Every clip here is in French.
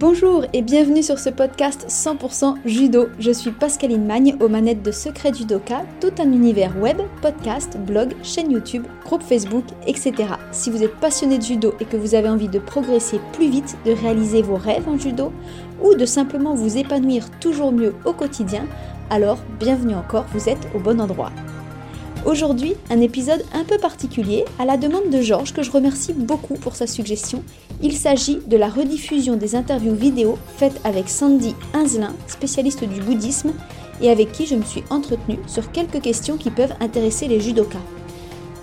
Bonjour et bienvenue sur ce podcast 100% judo. Je suis Pascaline Magne aux manettes de Secret Judoka, tout un univers web, podcast, blog, chaîne YouTube, groupe Facebook, etc. Si vous êtes passionné de judo et que vous avez envie de progresser plus vite, de réaliser vos rêves en judo ou de simplement vous épanouir toujours mieux au quotidien, alors bienvenue encore, vous êtes au bon endroit. Aujourd'hui, un épisode un peu particulier à la demande de Georges que je remercie beaucoup pour sa suggestion. Il s'agit de la rediffusion des interviews vidéo faites avec Sandy Inzelin, spécialiste du bouddhisme, et avec qui je me suis entretenue sur quelques questions qui peuvent intéresser les judokas.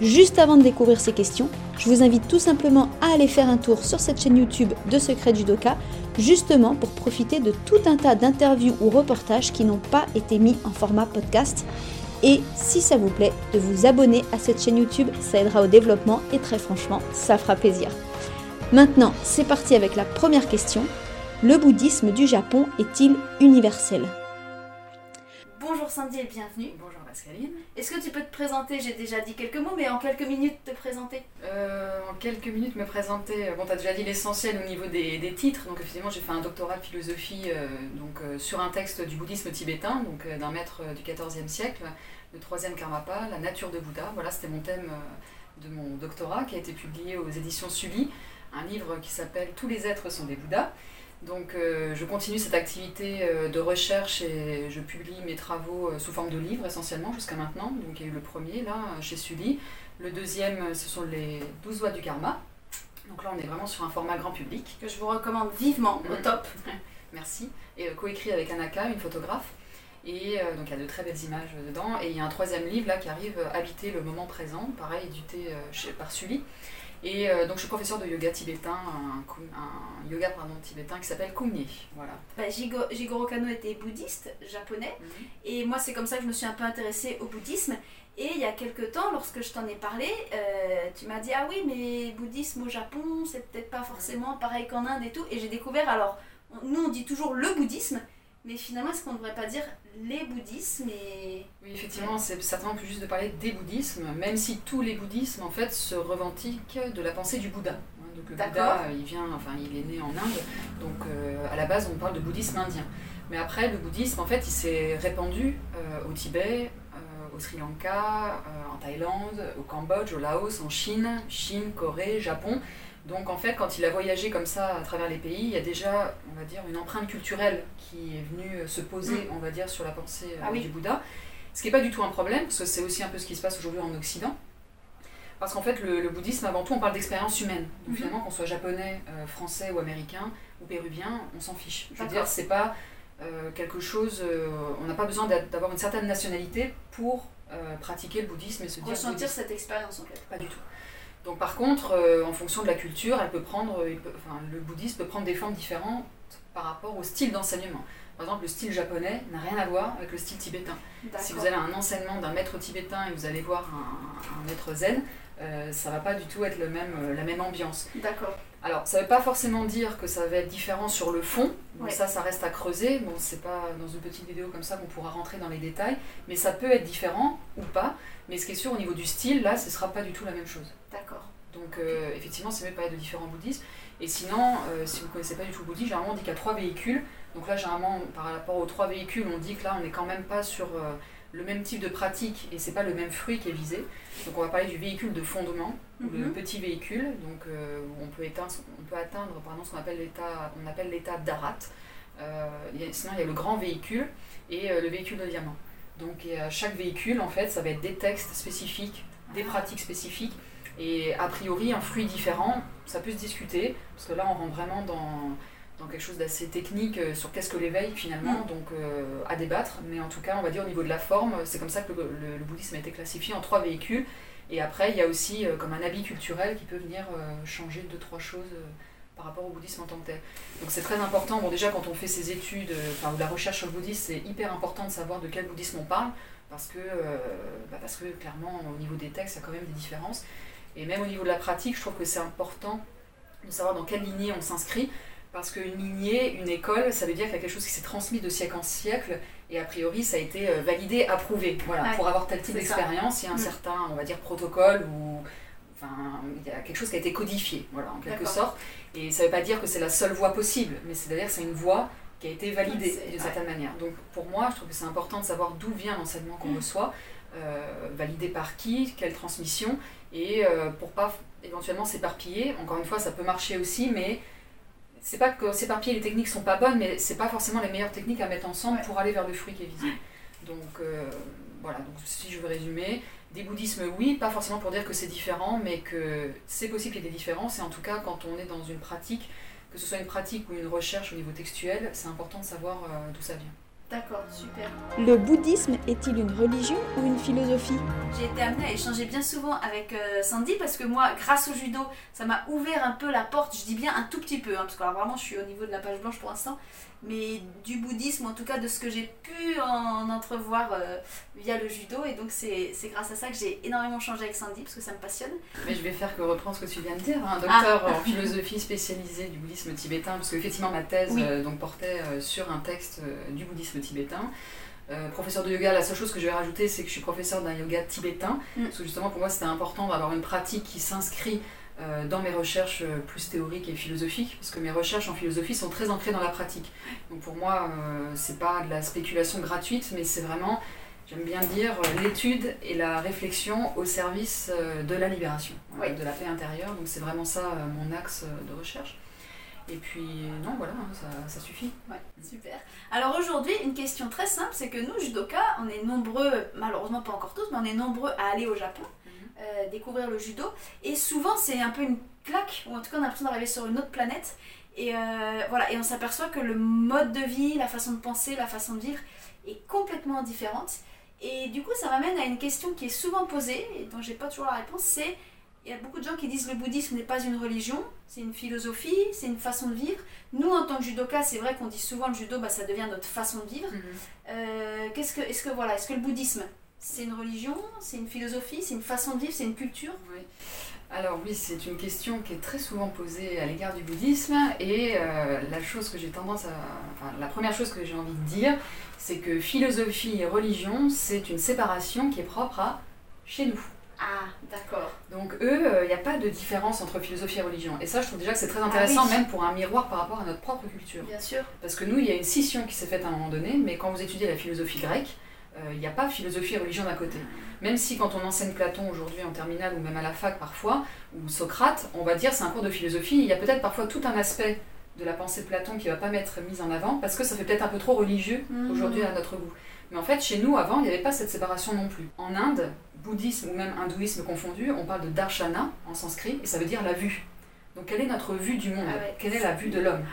Juste avant de découvrir ces questions, je vous invite tout simplement à aller faire un tour sur cette chaîne YouTube de Secret Judoka, justement pour profiter de tout un tas d'interviews ou reportages qui n'ont pas été mis en format podcast et si ça vous plaît, de vous abonner à cette chaîne YouTube, ça aidera au développement et très franchement, ça fera plaisir. Maintenant, c'est parti avec la première question. Le bouddhisme du Japon est-il universel? Bonjour Sandy et bienvenue. Bonjour Est-ce que tu peux te présenter? J'ai déjà dit quelques mots, mais en quelques minutes te présenter euh, En quelques minutes me présenter. Bon, tu as déjà dit l'essentiel au niveau des, titres. Donc, effectivement, j'ai fait un doctorat de philosophie euh, euh, sur un texte du bouddhisme tibétain, donc d'un maître du XIVe siècle, le troisième Karmapa, la nature de Bouddha. Voilà, c'était mon thème de mon doctorat qui a été publié aux éditions Sully, un livre qui s'appelle Tous les êtres sont des Bouddhas. Donc euh, je continue cette activité euh, de recherche et je publie mes travaux euh, sous forme de livres essentiellement jusqu'à maintenant. Donc il y a eu le premier là chez Sully. Le deuxième, ce sont les 12 lois du karma. Donc là on est vraiment sur un format grand public. Que je vous recommande vivement, au top. Merci. Et coécrit avec Anaka, une photographe. Et donc il y a de très belles images dedans. Et il y a un troisième livre là qui arrive, Habiter le moment présent, pareil, édité par Sully. Et euh, donc je suis professeur de yoga tibétain, un, yoga pardon, tibétain qui s'appelle Kumye. Voilà. Bah, Jigoro Kano était bouddhiste japonais mhm. et moi c'est comme ça que je me suis un peu intéressée au bouddhisme. Et il y a quelques temps, lorsque je t'en ai parlé, euh, tu m'as dit ah oui mais bouddhisme au Japon c'est peut-être pas forcément pareil qu'en Inde et tout. Et j'ai découvert alors nous on dit toujours le bouddhisme, mais finalement, est-ce qu'on ne devrait pas dire les bouddhismes et... Oui, effectivement, c'est certainement plus juste de parler des bouddhismes, même si tous les bouddhismes, en fait, se revendiquent de la pensée du Bouddha. Hein, donc le Bouddha, il vient, enfin, il est né en Inde, donc euh, à la base, on parle de bouddhisme indien. Mais après, le bouddhisme, en fait, il s'est répandu euh, au Tibet, euh, au Sri Lanka, en Thaïlande, au Cambodge, au Laos, en Chine, Chine, Corée, Japon. Donc en fait, quand il a voyagé comme ça à travers les pays, il y a déjà, on va dire, une empreinte culturelle qui est venue euh, se poser, mm. on va dire, sur la pensée euh, ah du Bouddha. Ce qui n'est pas du tout un problème, parce que c'est aussi un peu ce qui se passe aujourd'hui en Occident. Parce qu'en fait, le, bouddhisme, avant tout, on parle d'expérience humaine. Donc mm-hmm. finalement, qu'on soit japonais, euh, français ou américain ou péruvien, on s'en fiche. Je veux dire, c'est pas quelque chose. on n'a pas besoin d'avoir une certaine nationalité pour pratiquer le bouddhisme et se dire. Ressentir cette expérience en fait. Pas du tout. Donc par contre, euh, en fonction de la culture, elle peut prendre, enfin, le bouddhisme peut prendre des formes différentes par rapport au style d'enseignement. Par exemple, le style japonais n'a rien à voir avec le style tibétain. Si vous avez un enseignement d'un maître tibétain et vous allez voir un, maître zen, euh, ça va pas du tout être le même, euh, la même ambiance. D'accord. Alors, ça ne veut pas forcément dire que ça va être différent sur le fond. Ça, ça reste à creuser. Bon, c'est pas dans une petite vidéo comme ça qu'on pourra rentrer dans les détails, mais ça peut être différent ou pas. Mais ce qui est sûr, au niveau du style, là, ce sera pas du tout la même chose. D'accord. Donc, euh, effectivement, c'est mieux de parler de différents bouddhismes. Et sinon, euh, si vous ne connaissez pas du tout le bouddhisme, généralement, on dit qu'il y a trois véhicules. Donc là, généralement, par rapport aux trois véhicules, on dit que là, on n'est quand même pas sur euh, le même type de pratique et c'est pas le même fruit qui est visé. Donc on va parler du véhicule de fondement, le mhm. petit véhicule, donc où on peut, éteindre, on peut atteindre pardon, ce qu'on appelle l'état, on appelle l'état d'arat. sinon, il y a le grand véhicule et le véhicule de diamant. Donc à chaque véhicule, en fait, ça va être des textes spécifiques, des ah. pratiques spécifiques et a priori, un fruit différent, ça peut se discuter, parce que là, on rentre vraiment dans, dans quelque chose d'assez technique euh, sur qu'est-ce que l'éveil finalement, mm. donc euh, à débattre. Mais en tout cas, on va dire au niveau de la forme, c'est comme ça que le, bouddhisme a été classifié en trois véhicules. Et après, il y a aussi euh, comme un habit culturel qui peut venir changer deux, trois choses par rapport au bouddhisme en tant que tel. Donc c'est très important, bon déjà quand on fait ses études, enfin ou la recherche sur le bouddhisme, c'est hyper important de savoir de quel bouddhisme on parle, parce que, bah, parce que clairement au niveau des textes, il y a quand même des différences. Et même au niveau de la pratique, je trouve que c'est important de savoir dans quelle lignée on s'inscrit. Parce qu'une lignée, une école, ça veut dire qu'il y a quelque chose qui s'est transmis de siècle en siècle, et a priori, ça a été euh, validé, approuvé. Voilà, pour avoir tel type d'expérience, il y a un mm. certain, on va dire, protocole ou enfin, il y a quelque chose qui a été codifié, voilà, en quelque sorte. Et ça ne veut pas dire que c'est la seule voie possible, mais c'est-à-dire c'est une voie qui a été validée d'une certaine manière. Donc pour moi, je trouve que c'est important de savoir d'où vient l'enseignement qu'on mm. reçoit, validé par qui, quelle transmission, et euh, pour pas éventuellement s'éparpiller. Encore une fois, ça peut marcher aussi, mais c'est pas que s'éparpiller, les techniques sont pas bonnes, mais c'est pas forcément les meilleures techniques à mettre ensemble pour aller vers le fruit qui est visible. Donc euh, voilà, donc si je veux résumer, des bouddhismes, oui, pas forcément pour dire que c'est différent, mais que c'est possible qu'il y ait des différences, et en tout cas, quand on est dans une pratique, que ce soit une pratique ou une recherche au niveau textuel, c'est important de savoir euh, d'où ça vient. D'accord, super. Le bouddhisme est-il une religion ou une philosophie J'ai été amenée à échanger bien souvent avec euh, Sandy parce que moi, grâce au judo, ça m'a ouvert un peu la porte, je dis bien un tout petit peu, hein, parce que vraiment je suis au niveau de la page blanche pour l'instant, mais du bouddhisme, en tout cas de ce que j'ai pu en entrevoir euh, via le judo. Et donc c'est grâce à ça que j'ai énormément changé avec Sandy, parce que ça me passionne. Mais je vais faire que reprendre ce que tu viens de dire. Un hein. docteur ah. en philosophie spécialisé du bouddhisme tibétain, parce qu'effectivement ma thèse euh, donc, portait euh, sur un texte du bouddhisme tibétain. professeur de yoga, la seule chose que je vais rajouter, c'est que je suis professeur d'un yoga tibétain, mm. parce que justement pour moi c'était important d'avoir une pratique qui s'inscrit euh, dans mes recherches euh, plus théoriques et philosophiques, parce que mes recherches en philosophie sont très ancrées dans la pratique. Donc pour moi, euh, c'est pas de la spéculation gratuite, mais c'est vraiment, j'aime bien dire, l'étude et la réflexion au service de la libération, de la paix intérieure. Donc c'est vraiment ça mon axe de recherche. Et puis, non, voilà, hein, ça, ça, suffit. Ouais, super. Alors aujourd'hui, une question très simple, c'est que nous, judoka, on est nombreux, malheureusement pas encore tous, mais on est nombreux à aller au Japon. Euh, découvrir le judo. Et souvent, c'est un peu une claque, ou en tout cas, on a l'impression d'arriver sur une autre planète. Et euh, voilà, et on s'aperçoit que le mode de vie, la façon de penser, la façon de vivre est complètement différente. Et du coup, ça m'amène à une question qui est souvent posée et dont j'ai pas toujours la réponse. C'est il y a beaucoup de gens qui disent le bouddhisme n'est pas une religion, c'est une philosophie, c'est une façon de vivre. Nous, en tant que judoka, c'est vrai qu'on dit souvent le judo, bah, ça devient notre façon de vivre. Mhm. Euh, qu'est-ce que, est-ce que voilà, est-ce que le bouddhisme c'est une religion, c'est une philosophie, c'est une façon de vivre, c'est une culture? Oui. Alors oui, c'est une question qui est très souvent posée à l'égard du bouddhisme et euh, la chose que j'ai tendance à... Enfin, la première chose que j'ai envie de dire, c'est que philosophie et religion, c'est une séparation qui est propre à chez nous. Ah, d'accord. Donc eux, il euh, n'y a pas de différence entre philosophie et religion. Et ça, je trouve déjà que c'est très ah intéressant, même pour un miroir par rapport à notre propre culture. Bien sûr. Parce que nous, il y a une scission qui s'est faite à un moment donné, mais quand vous étudiez la philosophie grecque, il euh, n'y a pas philosophie et religion d'un côté. Même si quand on enseigne Platon aujourd'hui en terminale ou même à la fac parfois, ou Socrate, on va dire c'est un cours de philosophie, il y a peut-être parfois tout un aspect de la pensée de Platon qui ne va pas m'être mis en avant parce que ça fait peut-être un peu trop religieux mmh. aujourd'hui à notre goût. Mais en fait, chez nous, avant, il n'y avait pas cette séparation non plus. En Inde, bouddhisme ou même hindouisme confondu, on parle de darshana en sanskrit et ça veut dire la vue. Donc, quelle est notre vue du monde ah Quelle est la vue de l'homme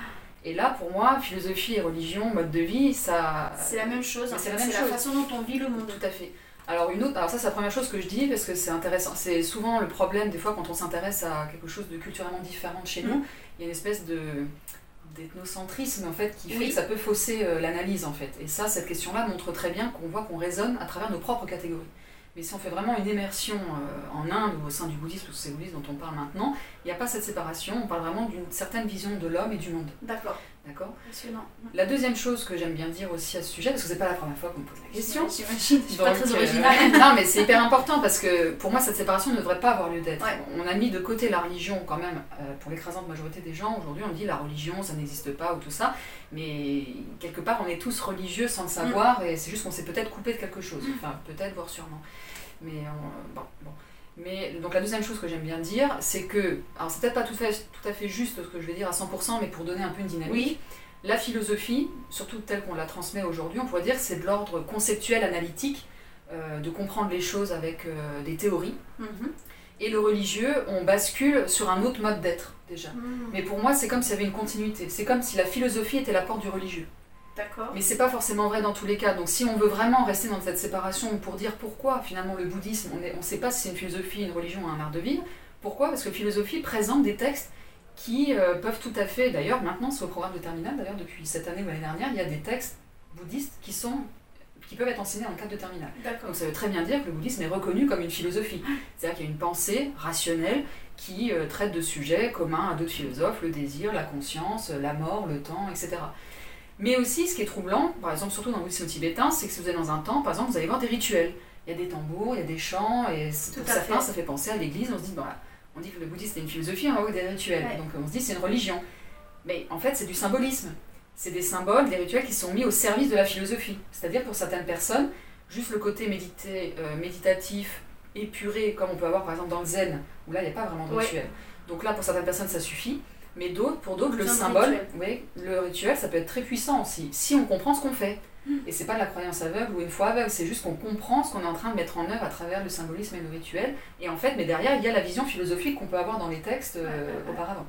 et là, pour moi, philosophie et religion, mode de vie, ça. C'est la même chose. C'est la, façon dont on vit le monde. Tout à fait. Alors une autre, alors ça c'est la première chose que je dis parce que c'est intéressant. C'est souvent le problème des fois quand on s'intéresse à quelque chose de culturellement différent de chez mm. nous, il y a une espèce de d'ethnocentrisme en fait qui fait que ça peut fausser euh, l'analyse en fait. Et ça, cette question-là montre très bien qu'on voit qu'on raisonne à travers nos propres catégories. Mais si on fait vraiment une immersion euh, en Inde ou au sein du bouddhisme, ou le bouddhisme dont on parle maintenant, il n'y a pas cette séparation, on parle vraiment d'une certaine vision de l'homme et du monde. D'accord. D'accord La deuxième chose que j'aime bien dire aussi à ce sujet, parce que c'est pas la première fois qu'on me pose la question. J'imagine, je suis pas très originale. Euh, non, mais c'est hyper important parce que pour moi, cette séparation ne devrait pas avoir lieu d'être. On a mis de côté la religion quand même, euh, pour l'écrasante majorité des gens. Aujourd'hui, on dit la religion, ça n'existe pas ou tout ça. Mais quelque part, on est tous religieux sans le savoir mm. et c'est juste qu'on s'est peut-être coupé de quelque chose. Mm. Enfin, peut-être, voire sûrement. Mais bon, bon. Mais donc la deuxième chose que j'aime bien dire, c'est que, alors c'est peut-être pas tout, tout à fait juste ce que je vais dire à 100%, mais pour donner un peu une dynamique, la philosophie, surtout telle qu'on la transmet aujourd'hui, on pourrait dire c'est de l'ordre conceptuel, analytique, euh, de comprendre les choses avec euh, des théories. Mhm. Et le religieux, on bascule sur un autre mode d'être déjà. Mhm. Mais pour moi, c'est comme s'il y avait une continuité. C'est comme si la philosophie était la porte du religieux. Mais c'est pas forcément vrai dans tous les cas. Donc si on veut vraiment rester dans cette séparation pour dire pourquoi finalement le bouddhisme, on ne sait pas si c'est une philosophie, une religion ou un art de vivre, pourquoi? Parce que la philosophie présente des textes qui euh, peuvent tout à fait, d'ailleurs maintenant c'est au programme de terminale, d'ailleurs depuis cette année ou l'année dernière, il y a des textes bouddhistes qui sont qui peuvent être enseignés en cadre de terminale. Donc ça veut très bien dire que le bouddhisme est reconnu comme une philosophie. C'est-à-dire qu'il y a une pensée rationnelle qui euh, traite de sujets communs à d'autres philosophes, le désir, la conscience, la mort, le temps, etc. Mais aussi, ce qui est troublant, par exemple, surtout dans le bouddhisme tibétain, c'est que si vous êtes dans un temple, par exemple, vous allez voir des rituels. Il y a des tambours, il y a des chants, et pour certains, ça fait penser à l'église. On se dit, voilà, on dit que le bouddhisme c'est une philosophie en haut des rituels. Donc on se dit c'est une religion. Mais en fait, c'est du symbolisme. C'est des symboles, des rituels qui sont mis au service de la philosophie. C'est-à-dire pour certaines personnes, juste le côté médité, euh, méditatif, épuré, comme on peut avoir par exemple dans le zen, où là il n'y a pas vraiment de rituel. Donc là, pour certaines personnes, ça suffit. Mais d'autres, pour d'autres, le symbole, oui, le rituel, ça peut être très puissant aussi, si on comprend ce qu'on fait. Hmm. Et c'est pas de la croyance aveugle ou une foi aveugle, c'est juste qu'on comprend ce qu'on est en train de mettre en œuvre à travers le symbolisme et le rituel. Et en fait, mais derrière, il y a la vision philosophique qu'on peut avoir dans les textes euh, auparavant.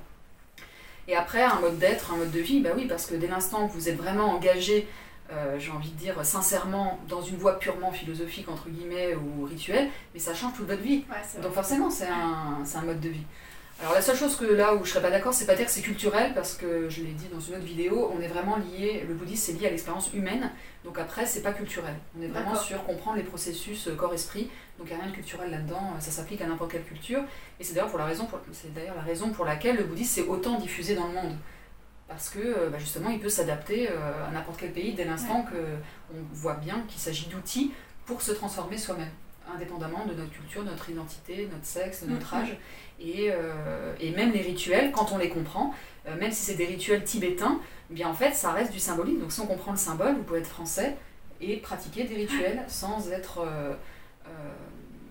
Et après, un mode d'être, un mode de vie, bah oui, parce que dès l'instant que vous êtes vraiment engagé, euh, j'ai envie de dire sincèrement, dans une voie purement philosophique, entre guillemets, ou rituelle, mais ça change toute votre vie. Donc forcément, c'est un, un mode de vie. Alors la seule chose que là où je serais pas d'accord, c'est pas dire que c'est culturel, parce que je l'ai dit dans une autre vidéo, on est vraiment lié, le bouddhisme c'est lié à l'expérience humaine, donc après c'est pas culturel. On est vraiment sur comprendre les processus euh, corps-esprit, donc il n'y a rien de culturel là-dedans, ça s'applique à n'importe quelle culture, et c'est d'ailleurs pour la raison, c'est d'ailleurs la raison pour laquelle le bouddhisme s'est autant diffusé dans le monde. Parce que euh, bah, justement il peut s'adapter euh, à n'importe quel pays dès l'instant qu'on voit bien qu'il s'agit d'outils pour se transformer soi-même indépendamment de notre culture, notre identité, notre sexe, notre mm-hmm. âge. Et, euh, et, même les rituels, quand on les comprend, euh, même si c'est des rituels tibétains, eh bien en fait ça reste du symbolique. Donc si on comprend le symbole, vous pouvez être français et pratiquer des rituels sans être euh,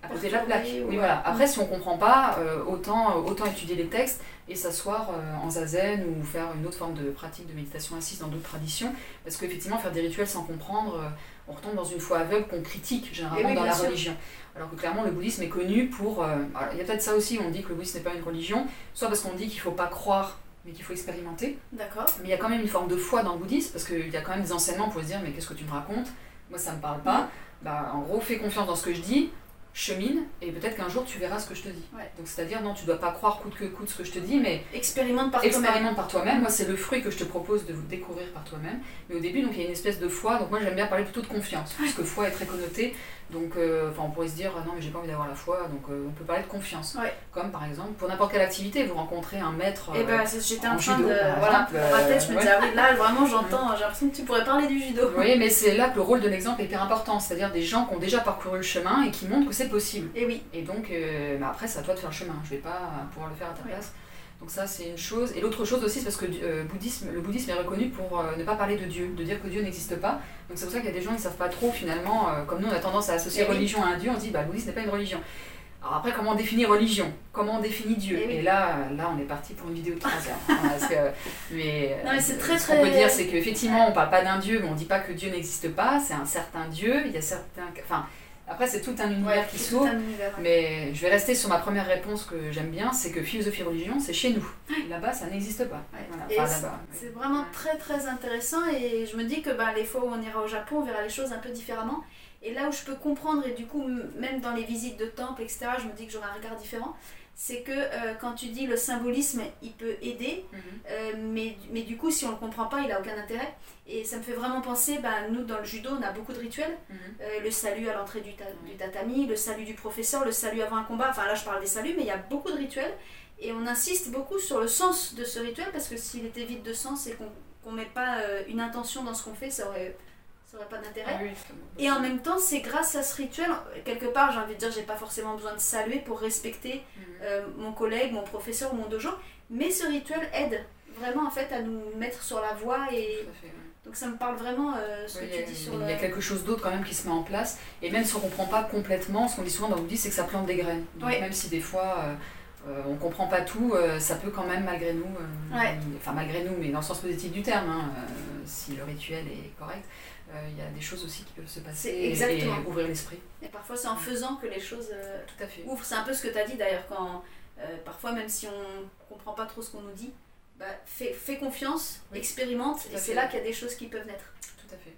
à côté de la plaque. Oui, voilà. Après, si on ne comprend pas, autant, autant étudier les textes et s'asseoir en zazen ou faire une autre forme de pratique de méditation assise dans d'autres traditions. Parce qu'effectivement, faire des rituels sans comprendre, on retombe dans une foi aveugle qu'on critique généralement dans la religion. Alors que clairement, le bouddhisme est connu pour. Euh, il y a peut-être ça aussi, on dit que le bouddhisme n'est pas une religion, soit parce qu'on dit qu'il ne faut pas croire, mais qu'il faut expérimenter. D'accord. Mais il y a quand même une forme de foi dans le bouddhisme, parce qu'il y a quand même des enseignements pour se dire, mais qu'est-ce que tu me racontes? Moi, ça ne me parle pas. Mm. Bah, en gros, fais confiance dans ce que je dis, chemine et peut-être qu'un jour tu verras ce que je te dis. Donc c'est-à-dire non, tu dois pas croire coûte que coûte ce que je te dis, mais expérimente par toi-même. Expérimente par toi-même. Moi c'est le fruit que je te propose de vous découvrir par toi-même. Mais au début donc il y a une espèce de foi. Donc moi j'aime bien parler plutôt de confiance, puisque foi est très connotée. Donc euh, enfin on pourrait se dire ah non mais j'ai pas envie d'avoir la foi. Donc euh, on peut parler de confiance. Comme par exemple pour n'importe quelle activité, vous rencontrez un maître. et eh ben euh, j'étais en train de voilà dans ma tête je me disais ah oui là vraiment j'entends j'ai l'impression que tu pourrais parler du judo. Oui mais c'est là que le rôle de l'exemple est hyper important, c'est-à-dire des gens qui ont déjà parcouru le chemin et qui montrent que c'est possible. Et oui. Et donc, bah, après, c'est à toi de faire le chemin. Je vais pas pouvoir le faire à ta place. Donc ça, c'est une chose. Et l'autre chose aussi, c'est parce que euh, bouddhisme, le bouddhisme est reconnu pour euh, ne pas parler de Dieu, de dire que Dieu n'existe pas. Donc c'est pour ça qu'il y a des gens qui ne savent pas trop, finalement, comme nous, on a tendance à associer religion à un Dieu, on dit, bah, le bouddhisme n'est pas une religion. Alors après, comment on définit religion? Comment on définit Dieu? Et, là, là, on est parti pour une vidéo de 3 heures. mais, c'est très, ce qu'on peut dire, c'est qu'effectivement, on ne parle pas d'un Dieu, mais on ne dit pas que Dieu n'existe pas. C'est un certain Dieu. Il y a certains... Enfin, après, c'est tout un univers qui s'ouvre. Mais je vais rester sur ma première réponse que j'aime bien c'est que philosophie-religion, c'est chez nous. Là-bas, ça n'existe pas. c'est vraiment très très intéressant et je me dis que bah, les fois où on ira au Japon, on verra les choses un peu différemment. Et là où je peux comprendre, et du coup, même dans les visites de temples, etc., je me dis que j'aurai un regard différent c'est que euh, quand tu dis le symbolisme, il peut aider, mhm. euh, mais, mais du coup, si on ne le comprend pas, il n'a aucun intérêt. Et ça me fait vraiment penser, bah, nous, dans le judo, on a beaucoup de rituels. Mhm. Euh, le salut à l'entrée du, du, tatami, le salut du professeur, le salut avant un combat. Enfin, là, je parle des saluts, mais il y a beaucoup de rituels. Et on insiste beaucoup sur le sens de ce rituel, parce que s'il était vide de sens et qu'on ne met pas une intention dans ce qu'on fait, ça aurait ça pas d'intérêt. Ah et en même temps, c'est grâce à ce rituel, quelque part, j'ai envie de dire, j'ai pas forcément besoin de saluer pour respecter mhm. euh, mon collègue, mon professeur ou mon dojo, mais ce rituel aide vraiment en fait à nous mettre sur la voie et. Donc ça me parle vraiment euh, ce que tu dis sur Il y a quelque chose d'autre quand même qui se met en place. Et même si on ne comprend pas complètement, ce qu'on dit souvent dans dit c'est que ça plante des graines. Donc même si des fois euh, on ne comprend pas tout, ça peut quand même malgré nous, enfin malgré nous, mais dans le sens positif du terme, hein, si le rituel est correct, euh, il y a des choses aussi qui peuvent se passer et, ouvrir l'esprit. Et parfois c'est en faisant que les choses euh, Tout à fait. ouvrent. C'est un peu ce que tu as dit d'ailleurs, quand euh, parfois même si on ne comprend pas trop ce qu'on nous dit, bah, fais, fais confiance, expérimente, et c'est là qu'il y a des choses qui peuvent naître. Tout à fait.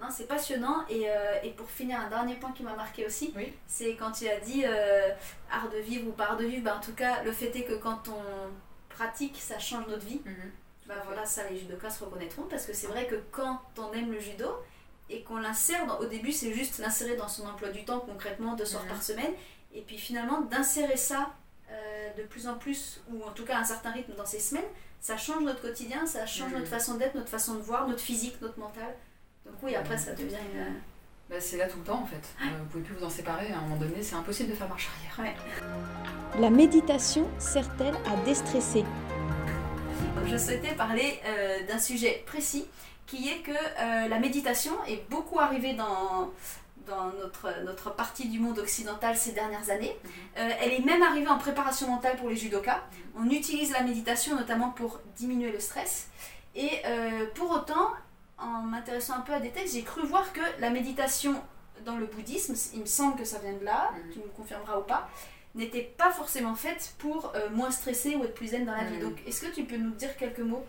Non, c'est passionnant. Et, et, pour finir, un dernier point qui m'a marqué aussi, oui. c'est quand tu as dit art de vivre ou pas art de vivre, bah, en tout cas, le fait est que quand on pratique, ça change notre vie. Mhm. Bah voilà, ça les judokas se reconnaîtront parce que c'est vrai que quand on aime le judo et qu'on l'insère, au début c'est juste l'insérer dans son emploi du temps concrètement deux soirs par semaine et puis finalement d'insérer ça euh, de plus en plus ou en tout cas un certain rythme dans ces semaines, ça change notre quotidien, ça change notre façon d'être, notre façon de voir, notre physique, notre mental. Donc oui, après ça devient une bah, C'est là tout le temps en fait. Euh, vous pouvez plus vous en séparer. À un moment donné, c'est impossible de faire marche arrière. La méditation sert-elle à déstresser? Je souhaitais parler euh, d'un sujet précis qui est que euh, la méditation est beaucoup arrivée dans, dans notre, notre partie du monde occidental ces dernières années. Euh, elle est même arrivée en préparation mentale pour les judokas. On utilise la méditation notamment pour diminuer le stress. Et pour autant, en m'intéressant un peu à des textes, j'ai cru voir que la méditation dans le bouddhisme, il me semble que ça vient de là, Mhm. tu me confirmeras ou pas, n'était pas forcément faite pour euh, moins stresser ou être plus zen dans la vie. Mhm. Donc est-ce que tu peux nous dire quelques mots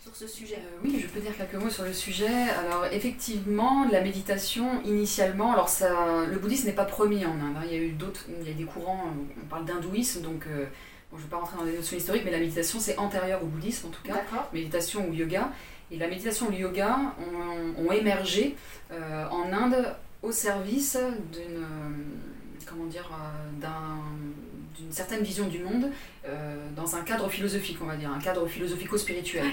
sur ce sujet? Euh, oui, je peux dire quelques mots sur le sujet. Alors effectivement, la méditation initialement, alors ça, le bouddhisme n'est pas premier en Inde. hein. Il y a eu d'autres, il y a des courants. On parle d'hindouisme, donc euh, bon, je ne vais pas rentrer dans les notions historiques, mais la méditation c'est antérieur au bouddhisme en tout cas. Méditation ou yoga. Et la méditation ou le yoga ont, ont émergé en Inde au service d'une comment dire euh, d'un- d'une certaine vision du monde euh, dans un cadre philosophique, on va dire, un cadre philosophico-spirituel.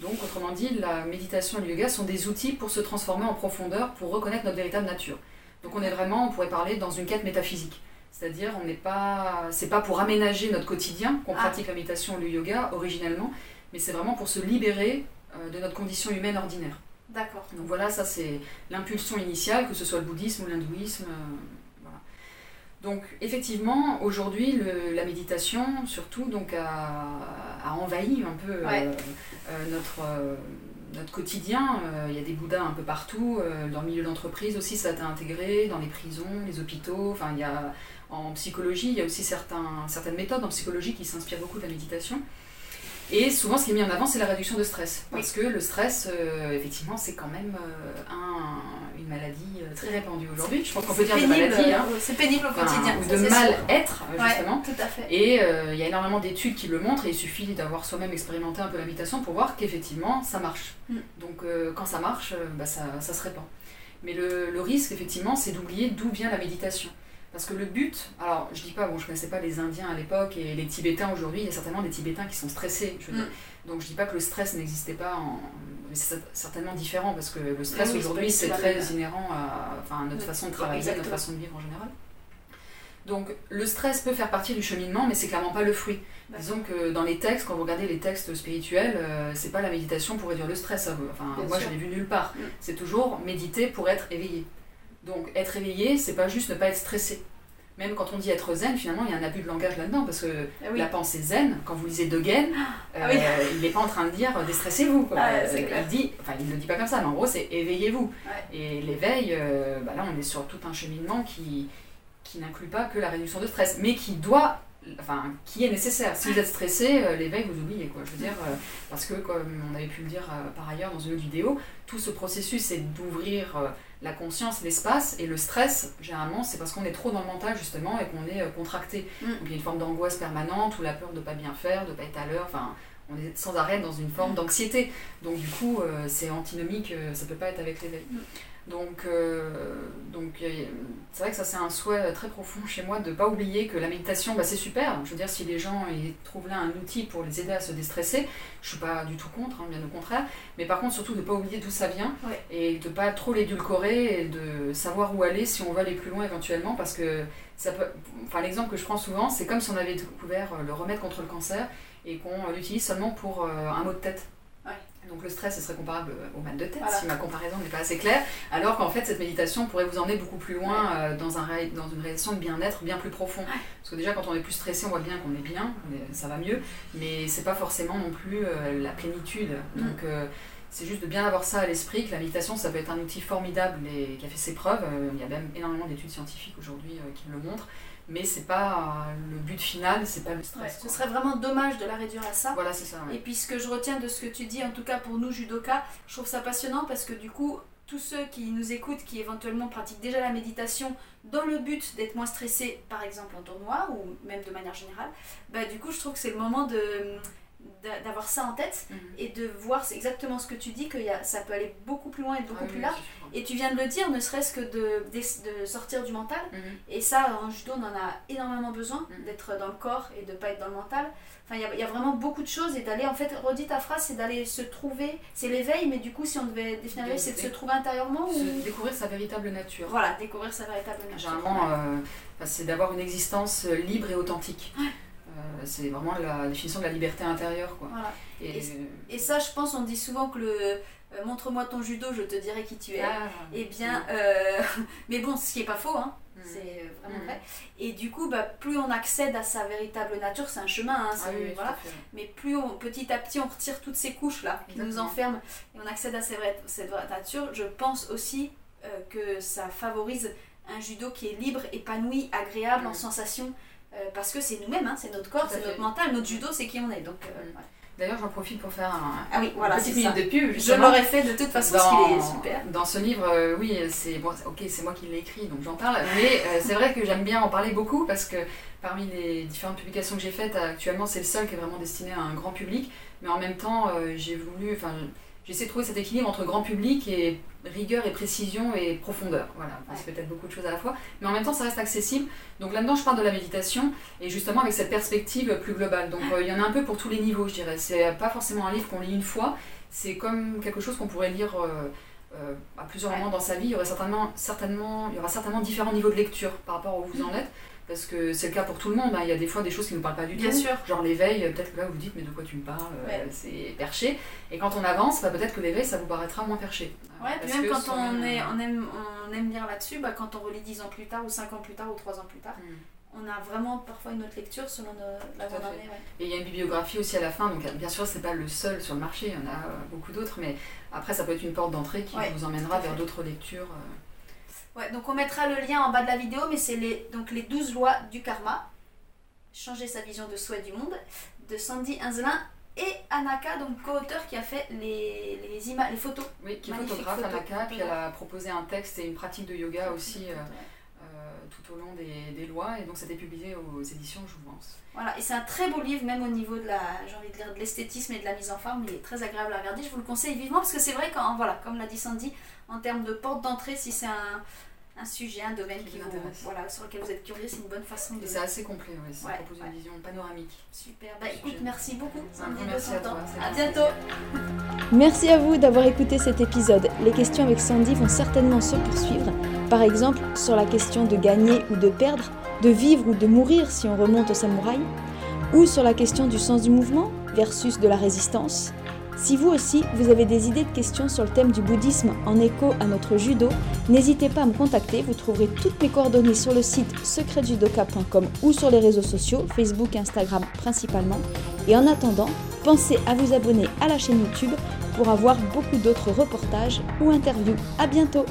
Donc, autrement dit, la méditation et le yoga sont des outils pour se transformer en profondeur, pour reconnaître notre véritable nature. Donc, on est vraiment, on pourrait parler, dans une quête métaphysique. C'est-à-dire, on n'est pas, c'est pas pour aménager notre quotidien qu'on Ah. pratique la méditation ou le yoga originellement, mais c'est vraiment pour se libérer euh, de notre condition humaine ordinaire. D'accord. Donc voilà, ça c'est l'impulsion initiale, que ce soit le bouddhisme ou l'hindouisme. Donc effectivement, aujourd'hui, le- la méditation, surtout, donc, a, a envahi un peu euh, Ouais. euh, notre, euh, notre quotidien. Euh, Il y a des bouddhas un peu partout, euh, dans le milieu d'entreprise aussi, ça a été intégré, dans les prisons, les hôpitaux. Enfin, il y a, en psychologie, il y a aussi certains, certaines méthodes en psychologie qui s'inspirent beaucoup de la méditation. Et souvent, ce qui est mis en avant, c'est la réduction de stress. Parce que le stress, euh, effectivement, c'est quand même un- une maladie euh, très répandue aujourd'hui. Je pense qu'on peut dire de pénible, maladie, hein. euh, C'est pénible au quotidien. de mal-être, Ouais, justement. tout à fait. Et euh, il y a énormément d'études qui le montrent et il suffit d'avoir soi-même expérimenté un peu la méditation pour voir qu'effectivement ça marche. Mm. Donc euh, quand ça marche, bah, ça, ça se répand. Mais le, le risque effectivement c'est d'oublier d'où vient la méditation. Parce que le but, alors je dis pas, bon je connaissais pas les Indiens à l'époque et les Tibétains aujourd'hui, il y a certainement des Tibétains qui sont stressés. Je veux Mm. Donc je dis pas que le stress n'existait pas, en... c'est certainement différent parce que le stress Oui, aujourd'hui c'est très inhérent à, enfin, à notre Oui, façon de travailler, à notre exactement. façon de vivre en général. Donc le stress peut faire partie du cheminement, mais c'est clairement pas le fruit. Disons que dans les textes, quand vous regardez les textes spirituels, euh, c'est pas la méditation pour réduire le stress. Enfin, Bien moi sûr. je l'ai vu nulle part. Mm. C'est toujours méditer pour être éveillé. Donc être éveillé, c'est pas juste ne pas être stressé. Même quand on dit être zen, finalement, il y a un abus de langage là-dedans, parce que Ah oui. la pensée zen, quand vous lisez De Gaine, Ah oui. euh, il n'est pas en train de dire euh, déstressez-vous. Ah, Euh, il dit, enfin, il ne le dit pas comme ça, mais en gros, c'est éveillez-vous. Ouais. Et l'éveil, euh, bah là, on est sur tout un cheminement qui, qui n'inclut pas que la réduction de stress, mais qui doit, enfin, qui est nécessaire. Si vous êtes stressé, euh, l'éveil, vous oubliez, quoi. Je veux dire, euh, parce que, comme on avait pu le dire euh, par ailleurs dans une autre vidéo, tout ce processus, c'est d'ouvrir la conscience, l'espace, et le stress, généralement, c'est parce qu'on est trop dans le mental, justement, et qu'on est contracté. Mm. Donc il y a une forme d'angoisse permanente, ou la peur de pas bien faire, de pas être à l'heure, enfin, on est sans arrêt dans une forme d'anxiété. Donc du coup, c'est antinomique, ça peut pas être avec l'éveil. Mm. Donc, euh, donc c'est vrai que ça c'est un souhait très profond chez moi de ne pas oublier que la méditation, bah, c'est super. Je veux dire, si les gens ils trouvent là un outil pour les aider à se déstresser, je suis pas du tout contre, hein, bien au contraire. Mais par contre, surtout de ne pas oublier d'où ça vient Ouais. et de pas trop l'édulcorer et de savoir où aller si on veut aller plus loin éventuellement parce que ça peut... Enfin, l'exemple que je prends souvent, c'est comme si on avait découvert le remède contre le cancer et qu'on l'utilise seulement pour euh, un mot de tête. Donc le stress, ce serait comparable au mal de tête, Voilà. si ma comparaison n'est pas assez claire, alors qu'en fait cette méditation pourrait vous emmener beaucoup plus loin euh, dans, un dans une réalisation de bien-être bien plus profond. Parce que déjà quand on est plus stressé, on voit bien qu'on est bien, est- ça va mieux, mais c'est pas forcément non plus euh, la plénitude. Mm. Donc euh, c'est juste de bien avoir ça à l'esprit, que la méditation ça peut être un outil formidable et qui a fait ses preuves. Euh, il y a même énormément d'études scientifiques aujourd'hui euh, qui le montrent, mais c'est pas euh, le but final, c'est pas le Ouais, stress. ce serait vraiment dommage de la réduire à ça. Voilà, c'est ça. ouais. Et puis ce que je retiens de ce que tu dis, en tout cas pour nous judokas, je trouve ça passionnant parce que du coup, tous ceux qui nous écoutent, qui éventuellement pratiquent déjà la méditation dans le but d'être moins stressés, par exemple en tournoi ou même de manière générale, bah du coup je trouve que c'est le moment de d'avoir ça en tête Mhm. et de voir exactement ce que tu dis que y a- ça peut aller beaucoup plus loin et beaucoup Ah plus oui, large. Et tu viens de le dire, ne serait-ce que de, de, de sortir du mental. Mhm. Et ça, en judo, on en a énormément besoin, Mhm. d'être dans le corps et de pas être dans le mental. Enfin, il y a, il y a vraiment beaucoup de choses et d'aller, en fait, redis ta phrase, c'est d'aller se trouver, c'est l'éveil, mais du coup, si on devait définir l'éveil, c'est de se trouver intérieurement ou... Découvrir sa véritable nature. Voilà, découvrir sa véritable nature. Généralement, euh, c'est d'avoir une existence euh, libre et authentique. Euh, c'est vraiment la définition de la liberté intérieure. Quoi. Voilà. Et, Et ça, je pense, on dit souvent que le euh, montre-moi ton judo, je te dirai qui tu es. Ah, Eh bien, euh, mais bon, ce qui est pas faux, hein, mm. c'est euh, vraiment Mm. vrai. Et du coup, bah, plus on accède à sa véritable nature, c'est un chemin, hein, Ah oui, voilà. à mais plus on, petit à petit on retire toutes ces couches là qui nous enferment et on accède à cette vraie nature, je pense aussi euh, que ça favorise un judo qui est libre, épanoui, agréable en Mm. sensation. Euh, parce que c'est nous-mêmes, hein, c'est notre corps, c'est notre mental, notre judo, c'est qui on est. Donc, euh. D'ailleurs, j'en profite pour faire un, Ah oui, voilà, petite ça. minute de pub. Je l'aurais fait de toute façon parce qu'il est super. Dans ce livre, euh, oui, c'est bon, ok, c'est moi qui l'ai écrit, donc j'en parle. Mais euh, c'est vrai que j'aime bien en parler beaucoup parce que parmi les différentes publications que j'ai faites actuellement, c'est le seul qui est vraiment destiné à un grand public. Mais en même temps, euh, j'ai voulu, enfin, j'essaie de trouver cet équilibre entre grand public et rigueur et précision et profondeur. Voilà, c'est peut-être beaucoup de choses à la fois, mais en même temps, ça reste accessible. Donc là-dedans, je parle de la méditation et justement avec cette perspective plus globale. Donc euh, il y en a un peu pour tous les niveaux, je dirais. C'est pas forcément un livre qu'on lit une fois, c'est comme quelque chose qu'on pourrait lire euh, euh, à plusieurs moments dans sa vie. Il y, aurait certainement, certainement, il y aura certainement différents niveaux de lecture par rapport à où vous en êtes. Parce que c'est le cas pour tout le monde, hein. il y a des fois des choses qui ne nous parlent pas du Bien tout. sûr. Genre l'éveil, euh, peut-être que là vous vous dites mais de quoi tu me parles, euh, c'est perché. Et quand on avance, bah, peut-être que l'éveil ça vous paraîtra moins perché. Euh, Ouais, puis même quand on, est, on, aime, on aime lire là-dessus, bah, quand on relit 10 ans plus tard, ou 5 ans plus tard, ou 3 ans plus tard, Hmm. on a vraiment parfois une autre lecture selon nos, la bonne année. ouais. Et il y a une bibliographie aussi à la fin, donc bien sûr c'est pas le seul sur le marché, il y en a beaucoup d'autres, mais après ça peut être une porte d'entrée qui Ouais, vous emmènera vers d'autres lectures. euh. Ouais, donc on mettra le lien en bas de la vidéo, mais c'est les, donc les 12 lois du karma. Changer sa vision de soi et du monde, de Sandy Inzelin et Anaka, donc co-auteur qui a fait les, les, images, les photos. Oui, qui est photographe à photo. Naka, puis elle a proposé un texte et une pratique de yoga aussi euh, tout au long des, lois, et donc c'était publié aux éditions Jouvence. Voilà, et c'est un très beau livre, même au niveau de la, j'ai envie de dire, de l'esthétisme et de la mise en forme, il est très agréable à regarder. Je vous le conseille vivement parce que c'est vrai qu'en voilà, comme l'a dit Sandy, en termes de porte d'entrée, si c'est un, un sujet, un domaine Qui qui vous voilà, sur lequel vous êtes curieux, c'est une bonne façon de. C'est assez complet, ouais, ça Ouais, propose ouais. une vision panoramique. Super. Bah Sujet. écoute, merci beaucoup, Un Sandy, grand de merci ton à toi, À bientôt. Merci à vous d'avoir écouté cet épisode. Les questions avec Sandy vont certainement se poursuivre. Par exemple, sur la question de gagner ou de perdre, de vivre ou de mourir si on remonte au samouraï, ou sur la question du sens du mouvement versus de la résistance. Si vous aussi, vous avez des idées de questions sur le thème du bouddhisme en écho à notre judo, n'hésitez pas à me contacter. Vous trouverez toutes mes coordonnées sur le site secretjudoka.com ou sur les réseaux sociaux, Facebook Instagram principalement. Et en attendant, pensez à vous abonner à la chaîne YouTube pour avoir beaucoup d'autres reportages ou interviews. À bientôt